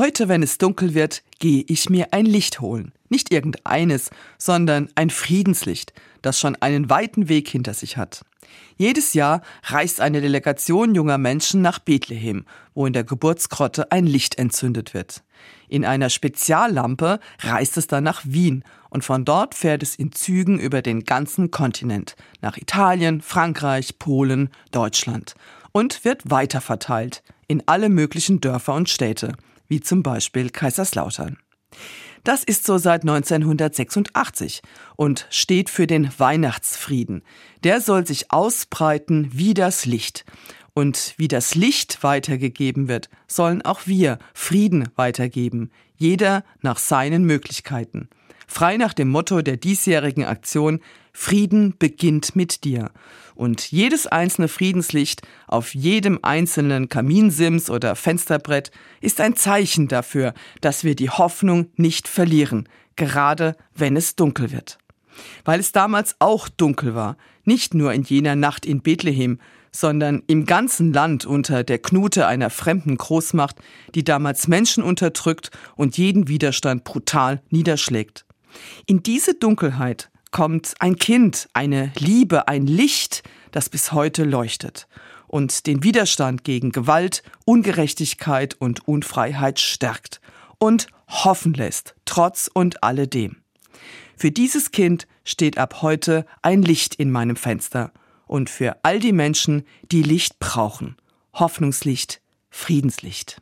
Heute, wenn es dunkel wird, gehe ich mir ein Licht holen. Nicht irgendeines, sondern ein Friedenslicht, das schon einen weiten Weg hinter sich hat. Jedes Jahr reist eine Delegation junger Menschen nach Bethlehem, wo in der Geburtsgrotte ein Licht entzündet wird. In einer Speziallampe reist es dann nach Wien und von dort fährt es in Zügen über den ganzen Kontinent, nach Italien, Frankreich, Polen, Deutschland und wird weiterverteilt in alle möglichen Dörfer und Städte wie zum Beispiel Kaiserslautern. Das ist so seit 1986 und steht für den Weihnachtsfrieden. Der soll sich ausbreiten wie das Licht. Und wie das Licht weitergegeben wird, sollen auch wir Frieden weitergeben, jeder nach seinen Möglichkeiten. Frei nach dem Motto der diesjährigen Aktion Frieden beginnt mit dir. Und jedes einzelne Friedenslicht auf jedem einzelnen Kaminsims oder Fensterbrett ist ein Zeichen dafür, dass wir die Hoffnung nicht verlieren, gerade wenn es dunkel wird. Weil es damals auch dunkel war, nicht nur in jener Nacht in Bethlehem, sondern im ganzen Land unter der Knute einer fremden Großmacht, die damals Menschen unterdrückt und jeden Widerstand brutal niederschlägt. In diese Dunkelheit kommt ein Kind, eine Liebe, ein Licht, das bis heute leuchtet und den Widerstand gegen Gewalt, Ungerechtigkeit und Unfreiheit stärkt und hoffen lässt, trotz und alledem. Für dieses Kind steht ab heute ein Licht in meinem Fenster und für all die Menschen, die Licht brauchen. Hoffnungslicht, Friedenslicht.